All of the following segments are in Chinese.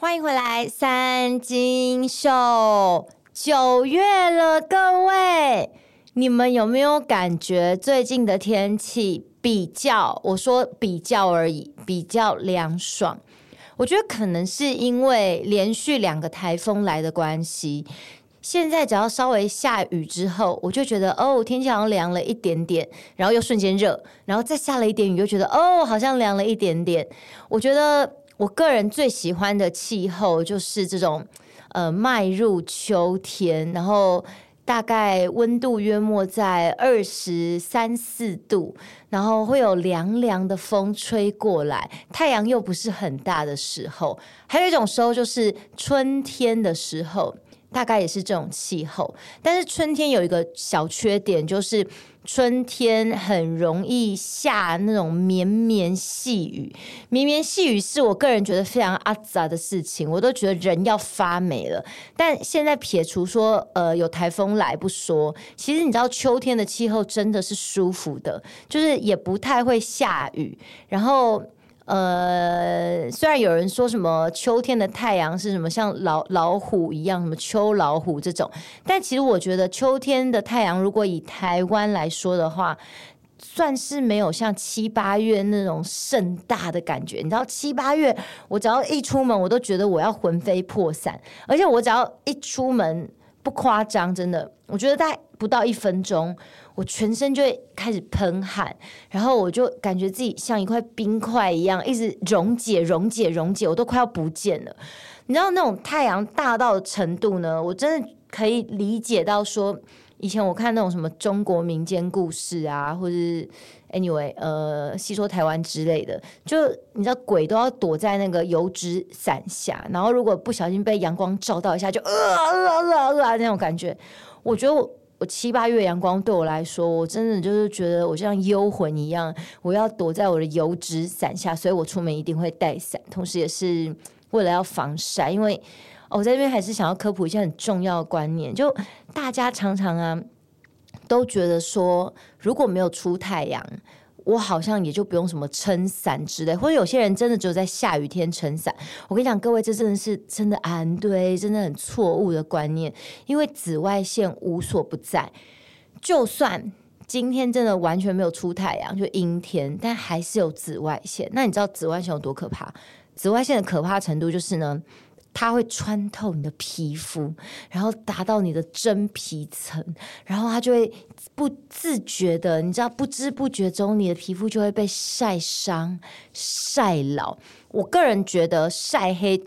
欢迎回来，三金秀，九月了，各位，你们有没有感觉最近的天气比较，我说比较而已，比较凉爽？我觉得可能是因为连续两个台风来的关系，现在只要稍微下雨之后，我就觉得哦，天气好像凉了一点点，然后又瞬间热，然后再下了一点雨，又觉得哦，好像凉了一点点。我觉得。我个人最喜欢的气候就是这种，呃，迈入秋天，然后大概温度约莫在二十三四度，然后会有凉凉的风吹过来，太阳又不是很大的时候。还有一种时候就是春天的时候，大概也是这种气候。但是春天有一个小缺点，就是。春天很容易下那种绵绵细雨，绵绵细雨是我个人觉得非常阿杂的事情，我都觉得人要发霉了。但现在撇除说呃有台风来不说，其实你知道秋天的气候真的是舒服的，就是也不太会下雨，然后。呃，虽然有人说什么秋天的太阳是什么像老老虎一样，什么秋老虎这种，但其实我觉得秋天的太阳，如果以台湾来说的话，算是没有像七八月那种盛大的感觉。你知道七八月，我只要一出门，我都觉得我要魂飞魄散，而且我只要一出门，不夸张，真的，我觉得大概不到一分钟。我全身就会开始喷汗，然后我就感觉自己像一块冰块一样，一直溶解、溶解、溶解，我都快要不见了。你知道那种太阳大到的程度呢？我真的可以理解到说，以前我看那种什么中国民间故事啊，或者是 anyway 呃，戏说台湾之类的，就你知道鬼都要躲在那个油纸伞下，然后如果不小心被阳光照到一下，就呃呃呃呃那种感觉。我觉得我。我七八月阳光对我来说，我真的就是觉得我像幽魂一样，我要躲在我的油纸伞下，所以我出门一定会带伞，同时也是为了要防晒。因为我在这边还是想要科普一些很重要的观念，就大家常常啊都觉得说，如果没有出太阳。我好像也就不用什么撑伞之类，或者有些人真的只有在下雨天撑伞。我跟你讲，各位，这真的是真的安对，真的很错误的观念。因为紫外线无所不在，就算今天真的完全没有出太阳，就阴天，但还是有紫外线。那你知道紫外线有多可怕？紫外线的可怕程度就是呢。它会穿透你的皮肤，然后达到你的真皮层，然后它就会不自觉的，你知道，不知不觉中，你的皮肤就会被晒伤、晒老。我个人觉得晒黑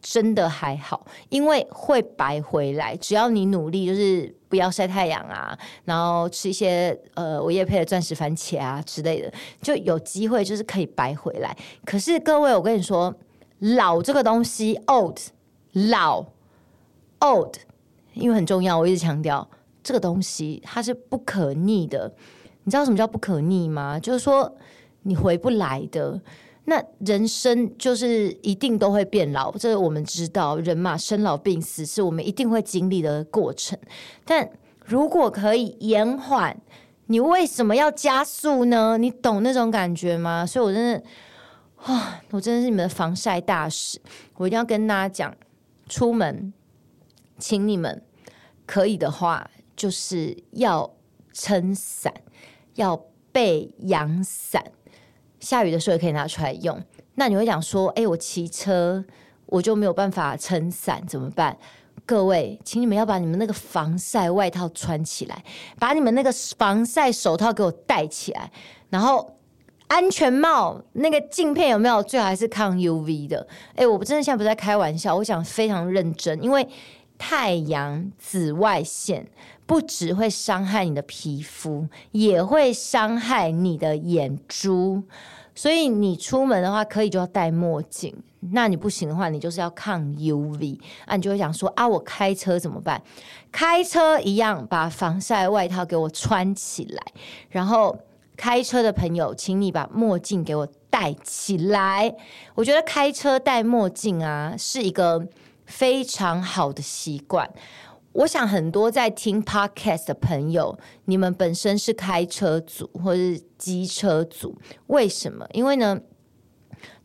真的还好，因为会白回来，只要你努力，就是不要晒太阳啊，然后吃一些呃我业配的钻石番茄啊之类的，就有机会就是可以白回来。可是各位，我跟你说。老这个东西，old 老 old，因为很重要，我一直强调这个东西它是不可逆的。你知道什么叫不可逆吗？就是说你回不来的。那人生就是一定都会变老，这个我们知道，人嘛，生老病死是我们一定会经历的过程。但如果可以延缓，你为什么要加速呢？你懂那种感觉吗？所以我真的。啊、我真的是你们的防晒大使，我一定要跟大家讲，出门，请你们可以的话，就是要撑伞，要备阳伞，下雨的时候也可以拿出来用。那你会讲说，哎，我骑车我就没有办法撑伞，怎么办？各位，请你们要把你们那个防晒外套穿起来，把你们那个防晒手套给我戴起来，然后。安全帽那个镜片有没有？最好还是抗 UV 的。哎，我真的现在不在开玩笑，我想非常认真。因为太阳紫外线不只会伤害你的皮肤，也会伤害你的眼珠。所以你出门的话，可以就要戴墨镜。那你不行的话，你就是要抗 UV。啊，你就会想说啊，我开车怎么办？开车一样，把防晒外套给我穿起来，然后。开车的朋友，请你把墨镜给我戴起来。我觉得开车戴墨镜啊，是一个非常好的习惯。我想很多在听 Podcast 的朋友，你们本身是开车族或是机车族，为什么？因为呢，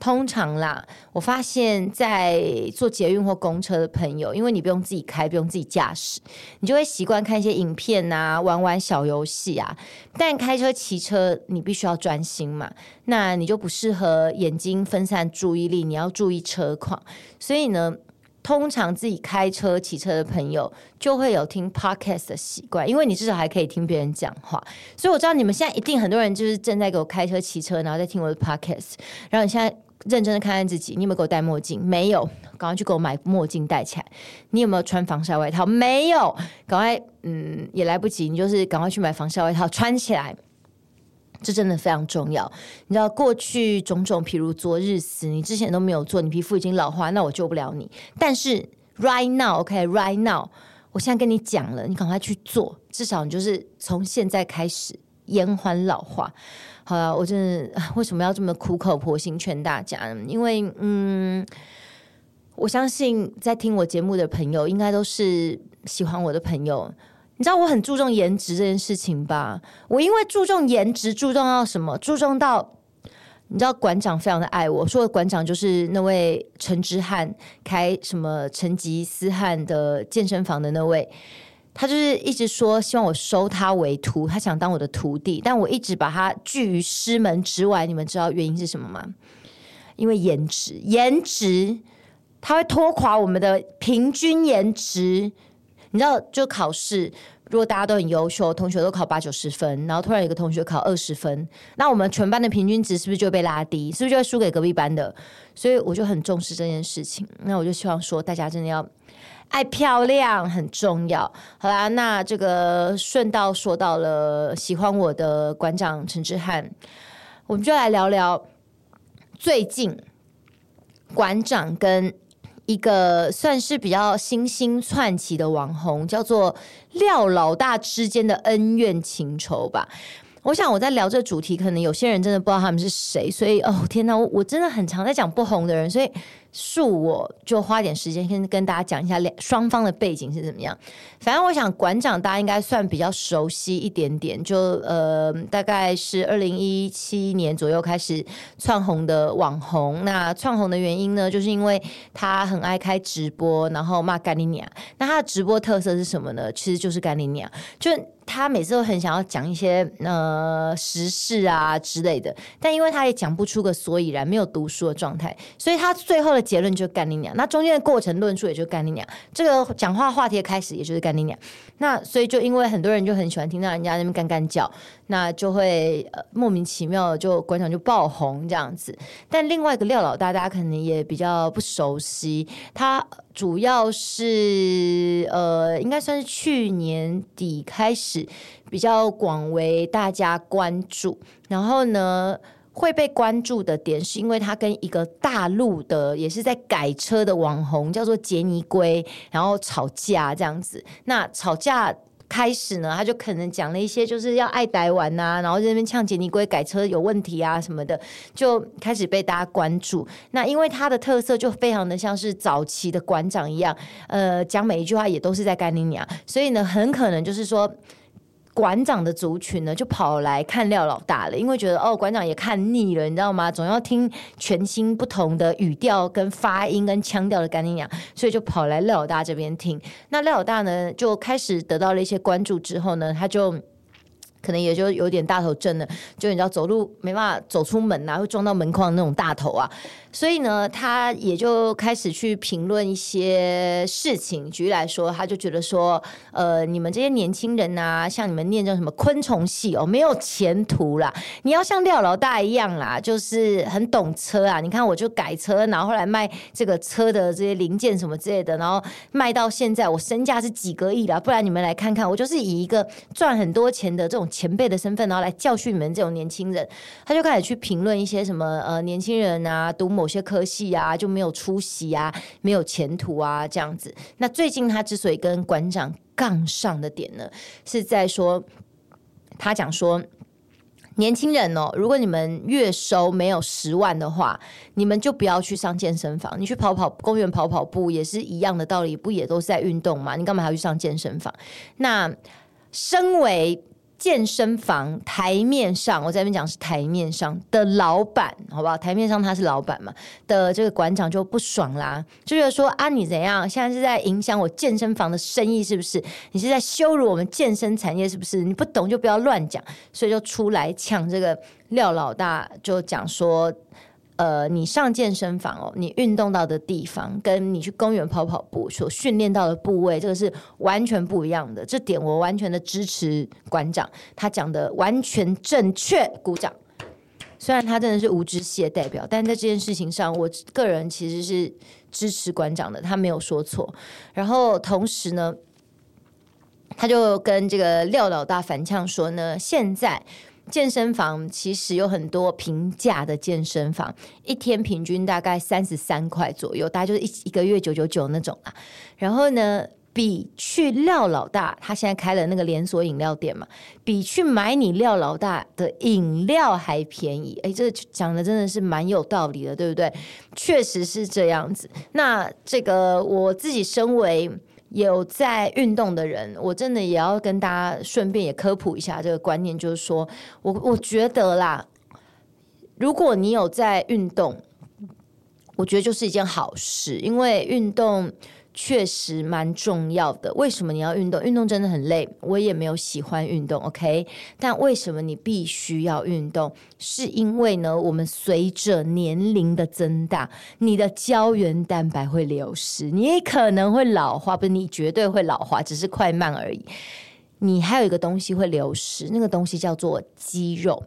通常啦，我发现，在坐捷运或公车的朋友，因为你不用自己开，不用自己驾驶，你就会习惯看一些影片啊，玩玩小游戏啊。但开车、骑车，你必须要专心嘛，那你就不适合眼睛分散注意力，你要注意车况。所以呢，通常自己开车、骑车的朋友就会有听 podcast 的习惯，因为你至少还可以听别人讲话。所以我知道你们现在一定很多人就是正在给我开车、骑车，然后在听我的 podcast，然后你现在。认真的看看自己，你有没有给我戴墨镜？没有，赶快去给我买墨镜戴起来。你有没有穿防晒外套？没有，赶快，嗯，也来不及，你就是赶快去买防晒外套穿起来。这真的非常重要。你知道过去种种，譬如昨日死，你之前都没有做，你皮肤已经老化，那我救不了你。但是 right now，OK，right now，我现在跟你讲了，你赶快去做，至少你就是从现在开始延缓老化。好了，我真的为什么要这么苦口婆心劝大家呢？因为，嗯，我相信在听我节目的朋友，应该都是喜欢我的朋友。你知道我很注重颜值这件事情吧？我因为注重颜值，注重到什么？注重到你知道馆长非常的爱我，说的馆长就是那位陈之汉开什么成吉思汗的健身房的那位。他就是一直说希望我收他为徒，他想当我的徒弟，但我一直把他拒于师门之外。你们知道原因是什么吗？因为颜值，颜值，他会拖垮我们的平均颜值。你知道，就考试，如果大家都很优秀，同学都考八九十分，然后突然有个同学考二十分，那我们全班的平均值是不是就被拉低？是不是就会输给隔壁班的？所以我就很重视这件事情。那我就希望说，大家真的要。爱漂亮很重要，好啦，那这个顺道说到了喜欢我的馆长陈志汉，我们就来聊聊最近馆长跟一个算是比较新兴窜起的网红，叫做廖老大之间的恩怨情仇吧。我想我在聊这主题，可能有些人真的不知道他们是谁，所以哦天哪，我我真的很常在讲不红的人，所以。恕我就花点时间先跟大家讲一下两双方的背景是怎么样。反正我想馆长大家应该算比较熟悉一点点，就呃大概是二零一七年左右开始窜红的网红。那窜红的原因呢，就是因为他很爱开直播，然后骂干你娘。那他的直播特色是什么呢？其实就是干你娘，就。他每次都很想要讲一些呃时事啊之类的，但因为他也讲不出个所以然，没有读书的状态，所以他最后的结论就是干你娘。那中间的过程论述也就干你娘，这个讲话话题的开始也就是干你娘。那所以就因为很多人就很喜欢听到人家那边干干叫，那就会莫名其妙就馆长就爆红这样子。但另外一个廖老大，大家可能也比较不熟悉，他主要是呃应该算是去年底开始。比较广为大家关注，然后呢，会被关注的点是因为他跟一个大陆的也是在改车的网红叫做杰尼龟，然后吵架这样子。那吵架开始呢，他就可能讲了一些就是要爱台湾呐，然后在那边呛杰尼龟改车有问题啊什么的，就开始被大家关注。那因为他的特色就非常的像是早期的馆长一样，呃，讲每一句话也都是在干你娘，所以呢，很可能就是说。馆长的族群呢，就跑来看廖老大了，因为觉得哦，馆长也看腻了，你知道吗？总要听全新不同的语调、跟发音、跟腔调的干你娘，所以就跑来廖老大这边听。那廖老大呢，就开始得到了一些关注之后呢，他就。可能也就有点大头症了，就你知道走路没办法走出门啊，会撞到门框那种大头啊，所以呢，他也就开始去评论一些事情。举例来说，他就觉得说，呃，你们这些年轻人啊，像你们念这什么昆虫系哦，没有前途啦。你要像廖老大一样啦，就是很懂车啊。你看，我就改车，然后后来卖这个车的这些零件什么之类的，然后卖到现在，我身价是几个亿啦。不然你们来看看，我就是以一个赚很多钱的这种。前辈的身份，然后来教训你们这种年轻人，他就开始去评论一些什么呃年轻人啊，读某有些科系啊就没有出息啊，没有前途啊这样子。那最近他之所以跟馆长杠上的点呢，是在说他讲说年轻人哦，如果你们月收没有十万的话，你们就不要去上健身房，你去跑跑公园跑跑步也是一样的道理，不也都是在运动吗？你干嘛还要去上健身房？那身为健身房台面上，我在那边讲是台面上的老板，好不好？台面上他是老板嘛的这个馆长就不爽啦，就觉得说啊，你怎样？现在是在影响我健身房的生意是不是？你是在羞辱我们健身产业是不是？你不懂就不要乱讲，所以就出来抢这个廖老大，就讲说。呃，你上健身房哦，你运动到的地方，跟你去公园跑跑步所训练到的部位，这个是完全不一样的。这点我完全的支持馆长，他讲的完全正确，鼓掌。虽然他真的是无知系的代表，但在这件事情上，我个人其实是支持馆长的，他没有说错。然后同时呢，他就跟这个廖老大反呛说呢，现在。健身房其实有很多平价的健身房，一天平均大概三十三块左右，大概就是一一个月九九九那种啊。然后呢，比去廖老大，他现在开了那个连锁饮料店嘛，比去买你廖老大的饮料还便宜。诶，这讲的真的是蛮有道理的，对不对？确实是这样子。那这个我自己身为。有在运动的人，我真的也要跟大家顺便也科普一下这个观念，就是说我我觉得啦，如果你有在运动，我觉得就是一件好事，因为运动。确实蛮重要的。为什么你要运动？运动真的很累，我也没有喜欢运动，OK？但为什么你必须要运动？是因为呢，我们随着年龄的增大，你的胶原蛋白会流失，你可能会老化，不是你绝对会老化，只是快慢而已。你还有一个东西会流失，那个东西叫做肌肉。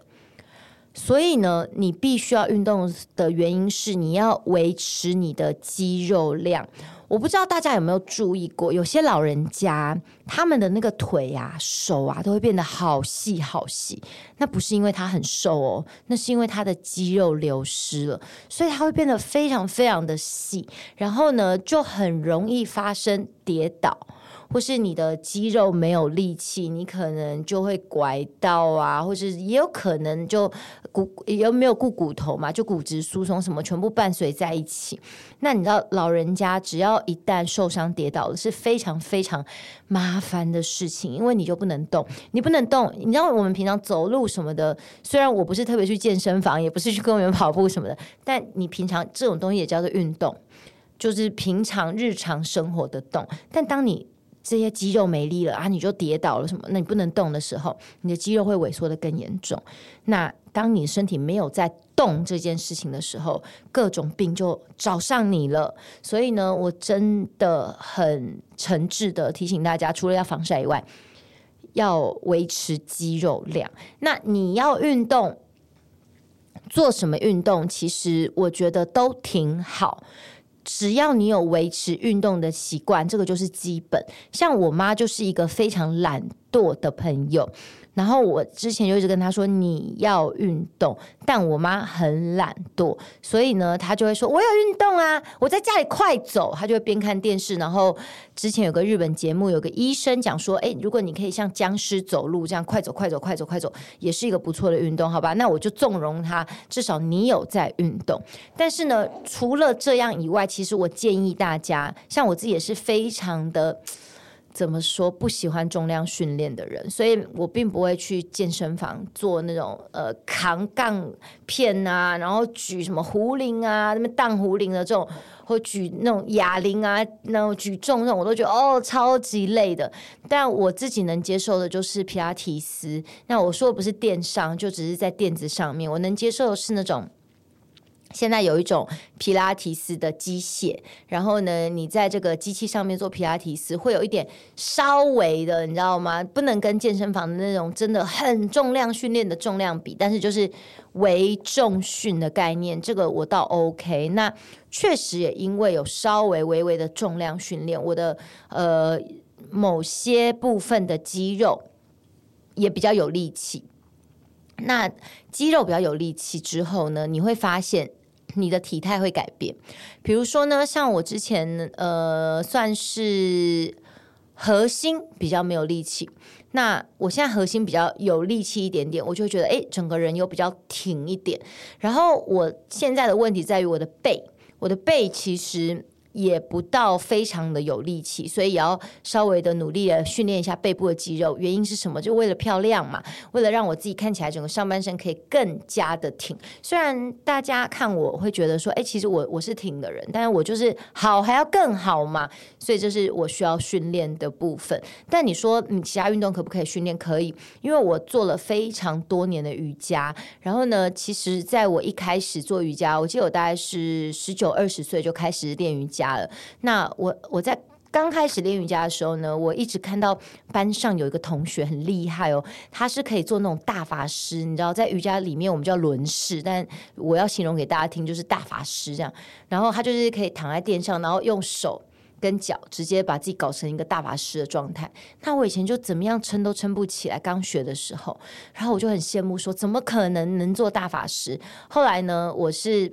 所以呢，你必须要运动的原因是你要维持你的肌肉量。我不知道大家有没有注意过，有些老人家他们的那个腿啊、手啊都会变得好细好细。那不是因为他很瘦哦，那是因为他的肌肉流失了，所以他会变得非常非常的细。然后呢，就很容易发生跌倒。或是你的肌肉没有力气，你可能就会拐到啊，或者也有可能就骨也没有顾骨头嘛，就骨质疏松什么全部伴随在一起。那你知道老人家只要一旦受伤跌倒了，是非常非常麻烦的事情，因为你就不能动，你不能动。你知道我们平常走路什么的，虽然我不是特别去健身房，也不是去公园跑步什么的，但你平常这种东西也叫做运动，就是平常日常生活的动。但当你这些肌肉没力了啊，你就跌倒了什么？那你不能动的时候，你的肌肉会萎缩得更严重。那当你身体没有在动这件事情的时候，各种病就找上你了。所以呢，我真的很诚挚的提醒大家，除了要防晒以外，要维持肌肉量。那你要运动，做什么运动？其实我觉得都挺好。只要你有维持运动的习惯，这个就是基本。像我妈就是一个非常懒惰的朋友。然后我之前就一直跟他说，你要运动，但我妈很懒惰，所以呢，他就会说我有运动啊，我在家里快走，他就会边看电视。然后之前有个日本节目，有个医生讲说，哎，如果你可以像僵尸走路这样快走快走快走快走，也是一个不错的运动，好吧？那我就纵容他，至少你有在运动。但是呢，除了这样以外，其实我建议大家，像我自己也是非常的。怎么说不喜欢重量训练的人，所以我并不会去健身房做那种呃扛杠片啊，然后举什么壶铃啊，那么荡壶铃的这种，或举那种哑铃啊，那种举重那种，我都觉得哦超级累的。但我自己能接受的就是皮拉提斯。那我说的不是电上，就只是在垫子上面，我能接受的是那种。现在有一种皮拉提斯的机械，然后呢，你在这个机器上面做皮拉提斯，会有一点稍微的，你知道吗？不能跟健身房的那种真的很重量训练的重量比，但是就是微重训的概念，这个我倒 OK。那确实也因为有稍微微微的重量训练，我的呃某些部分的肌肉也比较有力气。那肌肉比较有力气之后呢，你会发现。你的体态会改变，比如说呢，像我之前呃，算是核心比较没有力气，那我现在核心比较有力气一点点，我就会觉得诶，整个人又比较挺一点。然后我现在的问题在于我的背，我的背其实也不到非常的有力气，所以也要稍微的努力的训练一下背部的肌肉。原因是什么？就为了漂亮嘛，为了让我自己看起来整个上半身可以更加的挺。虽然大家看我会觉得说，哎，其实我我是挺的人，但是我就是好还要更好嘛，所以这是我需要训练的部分。但你说你其他运动可不可以训练？可以，因为我做了非常多年的瑜伽。然后呢，其实在我一开始做瑜伽，我记得我大概是十九二十岁就开始练瑜伽那我我在刚开始练瑜伽的时候呢，我一直看到班上有一个同学很厉害哦，他是可以做那种大法师，你知道，在瑜伽里面我们叫轮式，但我要形容给大家听，就是大法师这样。然后他就是可以躺在垫上，然后用手跟脚直接把自己搞成一个大法师的状态。那我以前就怎么样撑都撑不起来，刚学的时候，然后我就很羡慕说，怎么可能能做大法师？后来呢，我是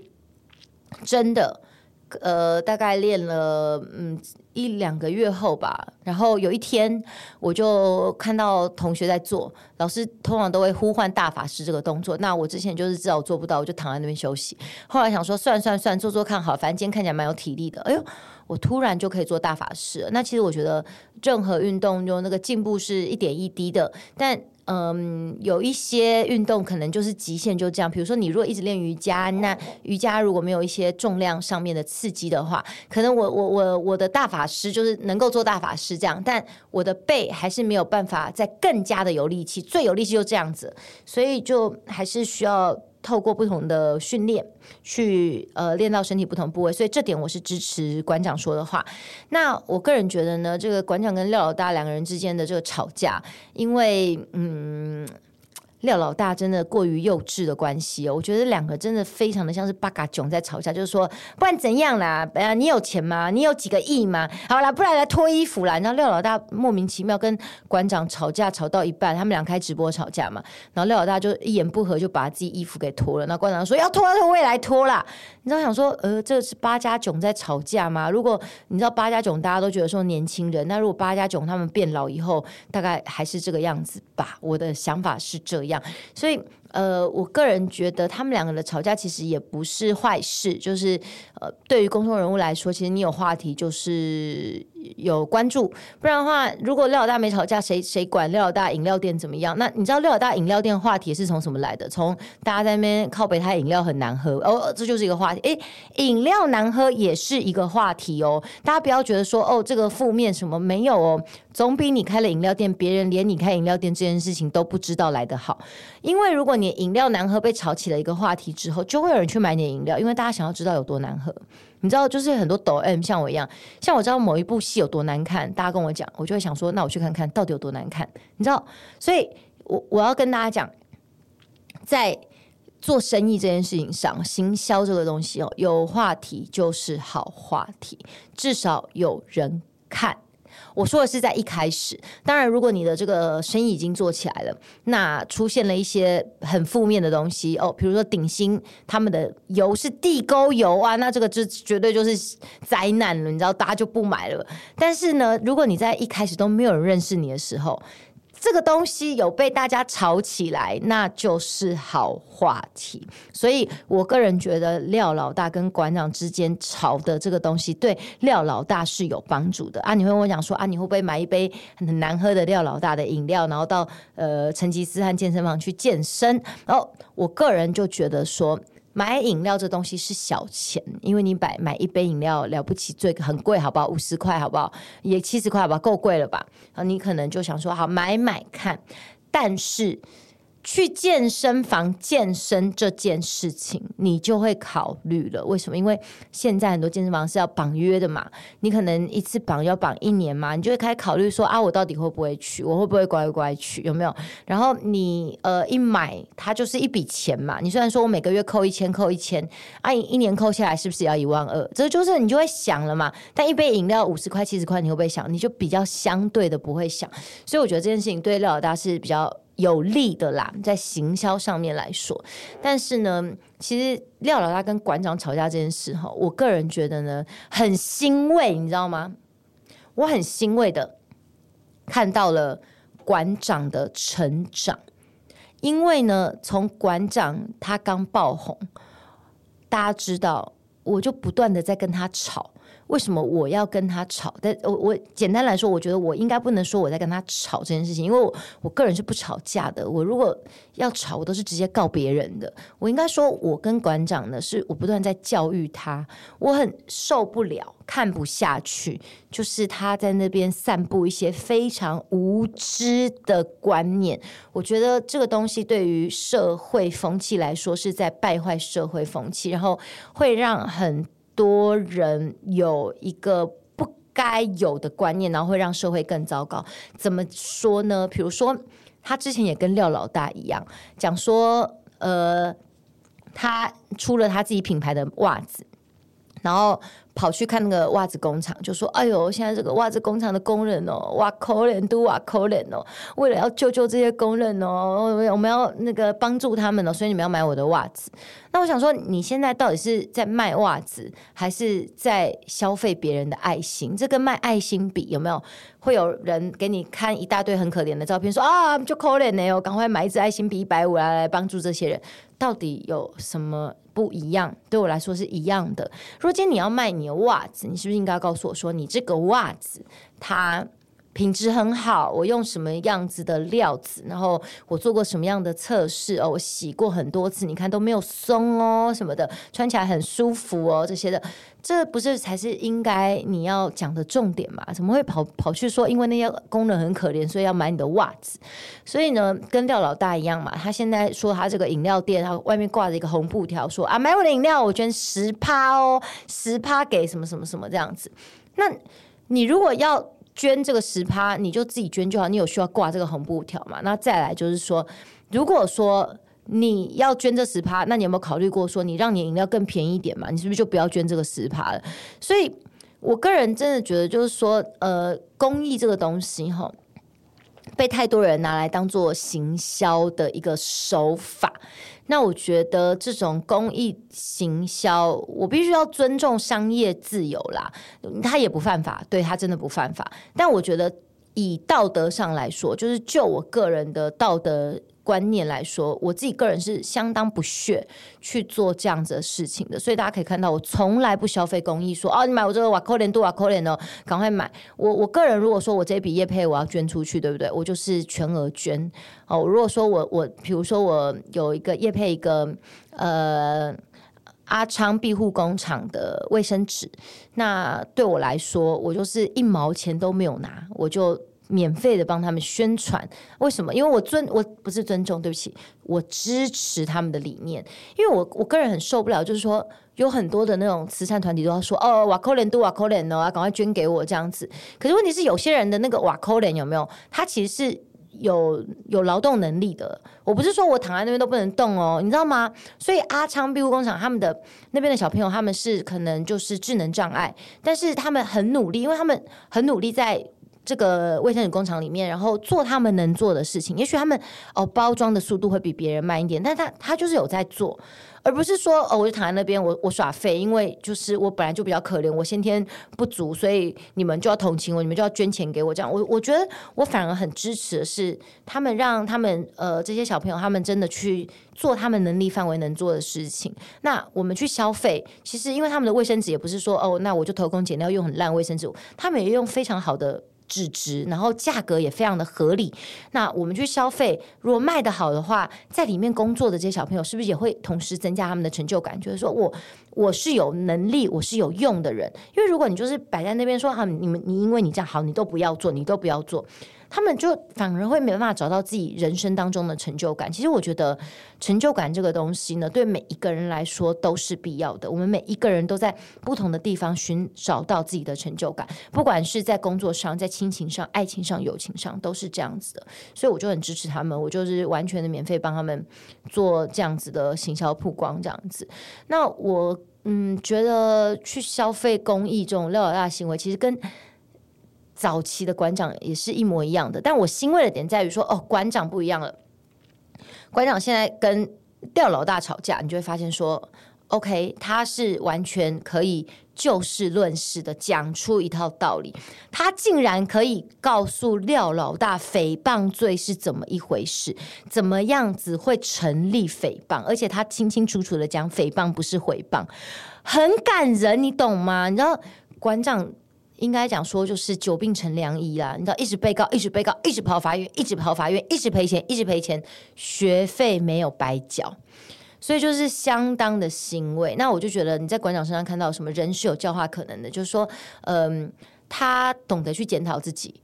真的。呃，大概练了嗯一两个月后吧，然后有一天我就看到同学在做，老师通常都会呼唤大法师这个动作。那我之前就是知道我做不到，我就躺在那边休息。后来想说，算算算，做做看好，反正今天看起来蛮有体力的。哎呦，我突然就可以做大法师了。那其实我觉得任何运动就那个进步是一点一滴的，但。嗯，有一些运动可能就是极限就这样。比如说，你如果一直练瑜伽，那瑜伽如果没有一些重量上面的刺激的话，可能我我我我的大法师就是能够做大法师这样，但我的背还是没有办法再更加的有力气，最有力气就这样子，所以就还是需要。透过不同的训练去呃练到身体不同部位，所以这点我是支持馆长说的话。那我个人觉得呢，这个馆长跟廖老大两个人之间的这个吵架，因为嗯。廖老大真的过于幼稚的关系哦，我觉得两个真的非常的像是八嘎囧在吵架，就是说不然怎样啦？呃，你有钱吗？你有几个亿吗？好啦，不然来脱衣服啦。然后廖老大莫名其妙跟馆长吵架，吵到一半，他们俩开直播吵架嘛。然后廖老大就一言不合就把自己衣服给脱了。那馆长说要脱就我也来脱啦。你知道想说，呃，这是八加囧在吵架吗？如果你知道八加囧，大家都觉得说年轻人，那如果八加囧他们变老以后，大概还是这个样子吧。我的想法是这样所以，呃，我个人觉得他们两个的吵架其实也不是坏事，就是呃，对于公众人物来说，其实你有话题就是。有关注，不然的话，如果廖老大没吵架，谁谁管廖老大饮料店怎么样？那你知道廖老大饮料店话题是从什么来的？从大家在那边靠北，他饮料很难喝哦，这就是一个话题。诶，饮料难喝也是一个话题哦。大家不要觉得说哦，这个负面什么没有哦，总比你开了饮料店，别人连你开饮料店这件事情都不知道来得好。因为如果你饮料难喝被炒起了一个话题之后，就会有人去买你的饮料，因为大家想要知道有多难喝。你知道，就是很多抖 M 像我一样，像我知道某一部戏有多难看，大家跟我讲，我就会想说，那我去看看到底有多难看。你知道，所以我我要跟大家讲，在做生意这件事情上，行销这个东西哦，有话题就是好话题，至少有人看。我说的是在一开始，当然，如果你的这个生意已经做起来了，那出现了一些很负面的东西哦，比如说鼎新他们的油是地沟油啊，那这个就绝对就是灾难了，你知道，大家就不买了。但是呢，如果你在一开始都没有人认识你的时候，这个东西有被大家炒起来，那就是好话题。所以我个人觉得廖老大跟馆长之间炒的这个东西，对廖老大是有帮助的啊！你会问我讲说啊，你会不会买一杯很难喝的廖老大的饮料，然后到呃成吉思汗健身房去健身？然后我个人就觉得说。买饮料这东西是小钱，因为你买买一杯饮料了不起，最很贵，好不好？五十块，好不好？也七十块，好吧好？够贵了吧？然后，你可能就想说，好，买买看，但是。去健身房健身这件事情，你就会考虑了。为什么？因为现在很多健身房是要绑约的嘛，你可能一次绑要绑一年嘛，你就会开始考虑说啊，我到底会不会去？我会不会乖乖去？有没有？然后你呃一买，它就是一笔钱嘛。你虽然说我每个月扣一千，扣一千，啊，一年扣下来是不是要一万二？这就是你就会想了嘛。但一杯饮料五十块、七十块，你会不会想？你就比较相对的不会想。所以我觉得这件事情对廖老大是比较。有利的啦，在行销上面来说，但是呢，其实廖老大跟馆长吵架这件事哈，我个人觉得呢，很欣慰，你知道吗？我很欣慰的看到了馆长的成长，因为呢，从馆长他刚爆红，大家知道，我就不断的在跟他吵。为什么我要跟他吵？但我我简单来说，我觉得我应该不能说我在跟他吵这件事情，因为我我个人是不吵架的。我如果要吵，我都是直接告别人的。我应该说，我跟馆长呢，是我不断在教育他。我很受不了，看不下去，就是他在那边散布一些非常无知的观念。我觉得这个东西对于社会风气来说，是在败坏社会风气，然后会让很。多人有一个不该有的观念，然后会让社会更糟糕。怎么说呢？比如说，他之前也跟廖老大一样，讲说，呃，他出了他自己品牌的袜子，然后。跑去看那个袜子工厂，就说：“哎呦，现在这个袜子工厂的工人哦，哇可怜都哇可怜哦，为了要救救这些工人哦，我们要那个帮助他们哦，所以你们要买我的袜子。那我想说，你现在到底是在卖袜子，还是在消费别人的爱心？这跟卖爱心比，有没有？会有人给你看一大堆很可怜的照片，说啊，就可怜呢，我赶快买一支爱心笔一百五来来帮助这些人，到底有什么？”不一样，对我来说是一样的。如果今天你要卖你的袜子，你是不是应该告诉我说，你这个袜子它品质很好，我用什么样子的料子，然后我做过什么样的测试哦，我洗过很多次，你看都没有松哦什么的，穿起来很舒服哦这些的。这不是才是应该你要讲的重点嘛？怎么会跑跑去说，因为那些工人很可怜，所以要买你的袜子？所以呢，跟廖老大一样嘛。他现在说他这个饮料店，他外面挂着一个红布条，说啊，买我的饮料，我捐十趴哦，十趴给什么什么什么这样子。那你如果要捐这个十趴，你就自己捐就好。你有需要挂这个红布条嘛？那再来就是说，如果说。你要捐这十趴，那你有没有考虑过说，你让你饮料更便宜一点嘛？你是不是就不要捐这个十趴了？所以，我个人真的觉得，就是说，呃，公益这个东西哈，被太多人拿来当做行销的一个手法。那我觉得这种公益行销，我必须要尊重商业自由啦。他也不犯法，对，他真的不犯法。但我觉得以道德上来说，就是就我个人的道德。观念来说，我自己个人是相当不屑去做这样子的事情的，所以大家可以看到，我从来不消费公益，说哦，你买我这个瓦扣脸多瓦扣连哦，赶快买。我我个人如果说我这笔业配我要捐出去，对不对？我就是全额捐。哦，如果说我我比如说我有一个业配一个呃阿昌庇护工厂的卫生纸，那对我来说，我就是一毛钱都没有拿，我就。免费的帮他们宣传，为什么？因为我尊我不是尊重，对不起，我支持他们的理念。因为我我个人很受不了，就是说有很多的那种慈善团体都要说哦，瓦扣脸都瓦扣脸哦，要赶快捐给我这样子。可是问题是，有些人的那个瓦扣脸有没有？他其实是有有劳动能力的。我不是说我躺在那边都不能动哦，你知道吗？所以阿昌庇护工厂他们的那边的小朋友，他们是可能就是智能障碍，但是他们很努力，因为他们很努力在。这个卫生纸工厂里面，然后做他们能做的事情。也许他们哦包装的速度会比别人慢一点，但他他就是有在做，而不是说哦我就躺在那边我我耍废，因为就是我本来就比较可怜，我先天不足，所以你们就要同情我，你们就要捐钱给我这样。我我觉得我反而很支持的是他们让他们呃这些小朋友他们真的去做他们能力范围能做的事情。那我们去消费，其实因为他们的卫生纸也不是说哦那我就偷工减料用很烂卫生纸，他们也用非常好的。质质，然后价格也非常的合理。那我们去消费，如果卖得好的话，在里面工作的这些小朋友，是不是也会同时增加他们的成就感？就是说我我是有能力，我是有用的人。因为如果你就是摆在那边说，啊，你们你因为你这样好，你都不要做，你都不要做。他们就反而会没办法找到自己人生当中的成就感。其实我觉得成就感这个东西呢，对每一个人来说都是必要的。我们每一个人都在不同的地方寻找到自己的成就感，不管是在工作上、在亲情上、爱情上、友情上，都是这样子的。所以我就很支持他们，我就是完全的免费帮他们做这样子的行销曝光，这样子。那我嗯觉得去消费公益这种廖老大行为，其实跟早期的馆长也是一模一样的，但我欣慰的点在于说，哦，馆长不一样了。馆长现在跟廖老大吵架，你就会发现说，OK，他是完全可以就事论事的讲出一套道理。他竟然可以告诉廖老大诽谤罪是怎么一回事，怎么样子会成立诽谤，而且他清清楚楚的讲诽谤不是毁谤，很感人，你懂吗？你知道？馆长应该讲说就是久病成良医啦，你知道一直被告，一直被告，一直跑法院，一直跑法院，一直赔钱，一直赔钱，学费没有白缴。所以就是相当的欣慰。那我就觉得你在馆长身上看到什么人是有教化可能的，就是说，嗯，他懂得去检讨自己。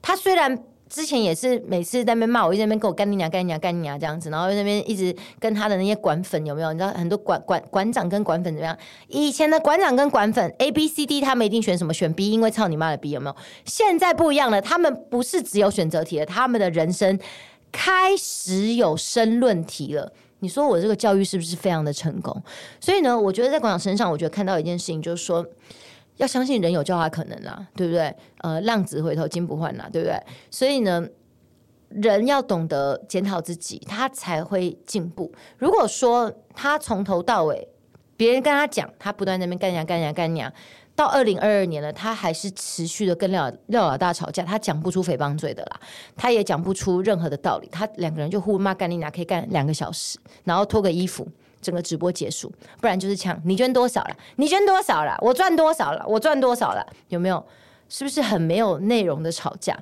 他虽然之前也是每次在那边骂我，一直在那边跟我干你娘、干你娘、干你娘这样子，然后那边一直跟他的那些管粉有没有？你知道很多管管馆长跟管粉怎么样？以前的馆长跟管粉 A B C D 他们一定选什么？选 B，因为操你妈的 B 有没有？现在不一样了，他们不是只有选择题了，他们的人生开始有申论题了。你说我这个教育是不是非常的成功？所以呢，我觉得在馆长身上，我觉得看到一件事情，就是说要相信人有教化可能啦，对不对？呃，浪子回头金不换啦，对不对？所以呢，人要懂得检讨自己，他才会进步。如果说他从头到尾，别人跟他讲，他不断在那边干娘干娘干娘。到二零二二年了，他还是持续的跟廖廖老大吵架，他讲不出诽谤罪的啦，他也讲不出任何的道理，他两个人就互骂干你俩可以干两个小时，然后脱个衣服，整个直播结束，不然就是抢你捐多少了，你捐多少了，我赚多少了，我赚多少了，有没有？是不是很没有内容的吵架？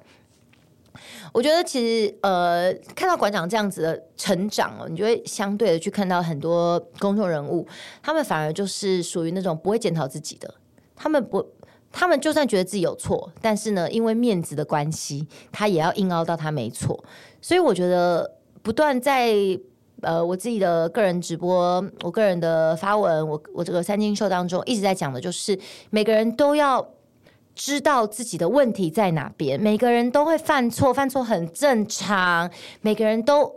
我觉得其实呃，看到馆长这样子的成长哦，你就会相对的去看到很多公众人物，他们反而就是属于那种不会检讨自己的。他们不，他们就算觉得自己有错，但是呢，因为面子的关系，他也要硬凹到他没错。所以我觉得，不断在呃我自己的个人直播、我个人的发文、我我这个三金秀当中，一直在讲的就是，每个人都要知道自己的问题在哪边。每个人都会犯错，犯错很正常。每个人都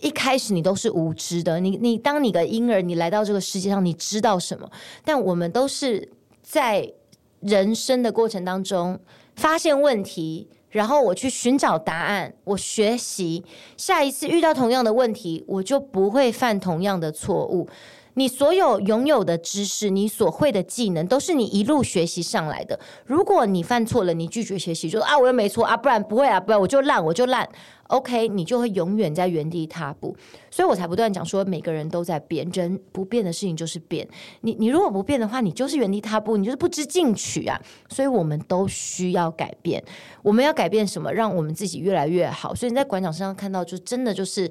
一开始你都是无知的，你你当你个婴儿，你来到这个世界上，你知道什么？但我们都是。在人生的过程当中，发现问题，然后我去寻找答案，我学习，下一次遇到同样的问题，我就不会犯同样的错误。你所有拥有的知识，你所会的技能，都是你一路学习上来的。如果你犯错了，你拒绝学习，就说啊，我又没错啊，不然不会啊，不然我就烂，我就烂。OK，你就会永远在原地踏步。所以我才不断讲说，每个人都在变，人不变的事情就是变。你你如果不变的话，你就是原地踏步，你就是不知进取啊。所以我们都需要改变。我们要改变什么？让我们自己越来越好。所以你在馆长身上看到，就真的就是。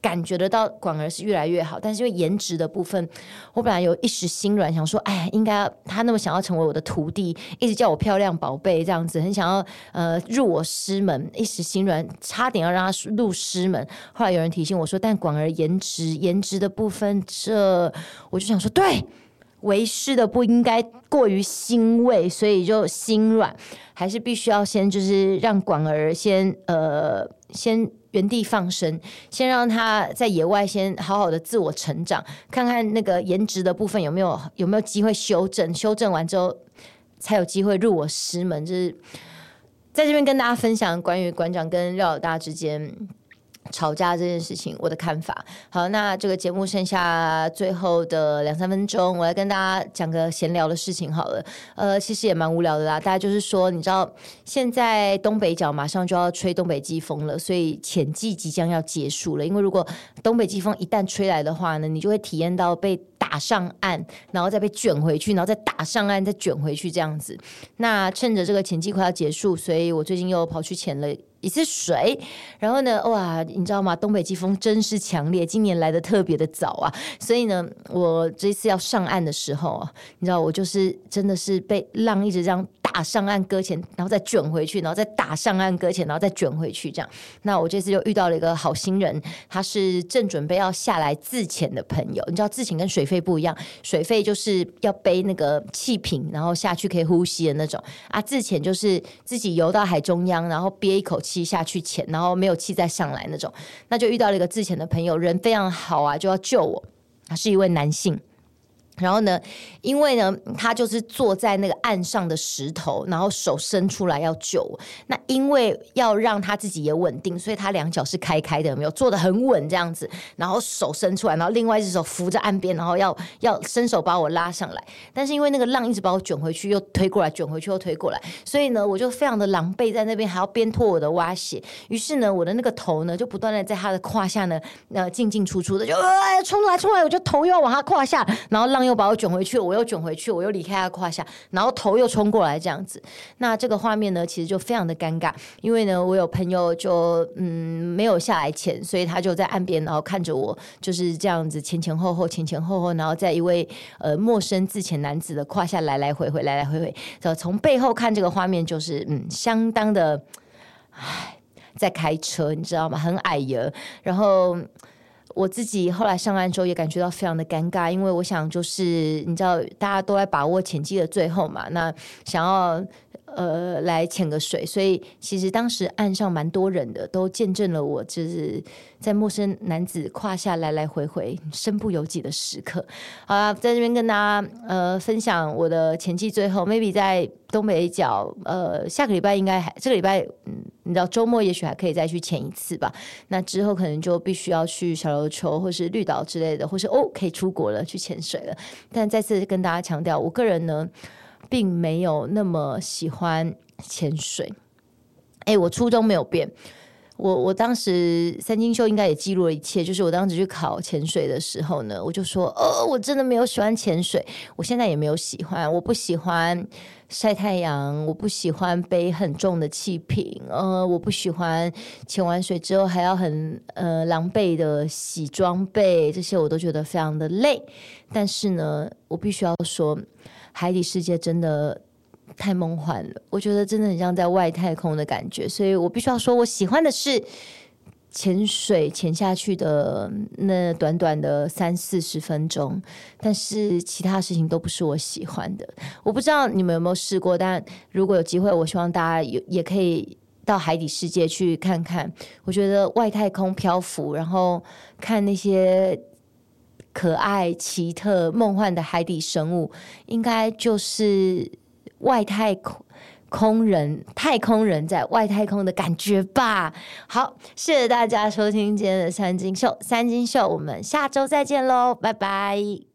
感觉得到广儿是越来越好，但是因为颜值的部分，我本来有一时心软，想说，哎，应该他那么想要成为我的徒弟，一直叫我漂亮宝贝这样子，很想要呃入我师门，一时心软，差点要让他入师门。后来有人提醒我说，但广儿颜值颜值的部分，这我就想说，对，为师的不应该过于欣慰，所以就心软，还是必须要先就是让广儿先呃先。原地放生，先让他在野外先好好的自我成长，看看那个颜值的部分有没有有没有机会修正，修正完之后才有机会入我师门。就是在这边跟大家分享关于馆长跟廖老大之间吵架这件事情，我的看法。好，那这个节目剩下最后的两三分钟，我来跟大家讲个闲聊的事情好了。呃，其实也蛮无聊的啦。大家就是说，你知道现在东北角马上就要吹东北季风了，所以潜季即将要结束了。因为如果东北季风一旦吹来的话呢，你就会体验到被打上岸，然后再被卷回去，然后再打上岸，再卷回去这样子。那趁着这个潜季快要结束，所以我最近又跑去潜了。一次水，然后呢，哇，你知道吗？东北季风真是强烈，今年来的特别的早啊，所以呢，我这次要上岸的时候啊，你知道，我就是真的是被浪一直这样打上岸搁浅，然后再卷回去，然后再打上岸搁浅，然后再卷回去，这样。那我这次就遇到了一个好心人，他是正准备要下来自潜的朋友。你知道自潜跟水肺不一样，水肺就是要背那个气瓶，然后下去可以呼吸的那种啊，自潜就是自己游到海中央，然后憋一口气。气下去潜，然后没有气再上来那种，那就遇到了一个自潜的朋友，人非常好啊，就要救我。他是一位男性。然后呢，因为呢，他就是坐在那个岸上的石头，然后手伸出来要救我。那因为要让他自己也稳定，所以他两脚是开开的，有没有坐得很稳这样子。然后手伸出来，然后另外一只手扶着岸边，然后要要伸手把我拉上来。但是因为那个浪一直把我卷回去，又推过来，卷回去又推过来，所以呢，我就非常的狼狈，在那边还要边拖我的蛙鞋。于是呢，我的那个头呢，就不断的在他的胯下呢，呃，进进出出的，就呃冲出来冲出来，我就头又要往他胯下，然后浪。又把我卷回去，我又卷回去，我又离开他胯下，然后头又冲过来这样子。那这个画面呢，其实就非常的尴尬，因为呢，我有朋友就嗯没有下来潜，所以他就在岸边，然后看着我就是这样子前前后后前前后后，然后在一位呃陌生自潜男子的胯下来来回回来来回回。从背后看这个画面，就是嗯相当的唉。在开车，你知道吗？很矮呀。然后我自己后来上岸之后，也感觉到非常的尴尬，因为我想就是你知道，大家都在把握前期的最后嘛，那想要。呃，来潜个水，所以其实当时岸上蛮多人的，都见证了我就是在陌生男子胯下来来回回身不由己的时刻。好啦，在这边跟大家呃分享我的潜季最后，maybe 在东北角，呃，下个礼拜应该还这个礼拜，嗯，你知道周末也许还可以再去潜一次吧。那之后可能就必须要去小琉球或是绿岛之类的，或是哦可以出国了去潜水了。但再次跟大家强调，我个人呢。并没有那么喜欢潜水，哎，我初衷没有变。我我当时三金秀应该也记录了一切，就是我当时去考潜水的时候呢，我就说，哦，我真的没有喜欢潜水，我现在也没有喜欢，我不喜欢晒太阳，我不喜欢背很重的气瓶，呃，我不喜欢潜完水之后还要很呃狼狈的洗装备，这些我都觉得非常的累。但是呢，我必须要说。海底世界真的太梦幻了，我觉得真的很像在外太空的感觉，所以我必须要说，我喜欢的是潜水潜下去的那短短的三四十分钟，但是其他事情都不是我喜欢的。我不知道你们有没有试过，但如果有机会，我希望大家也也可以到海底世界去看看。我觉得外太空漂浮，然后看那些。可爱、奇特、梦幻的海底生物，应该就是外太空空人、太空人在外太空的感觉吧。好，谢谢大家收听今天的三金秀，三金秀，我们下周再见喽，拜拜。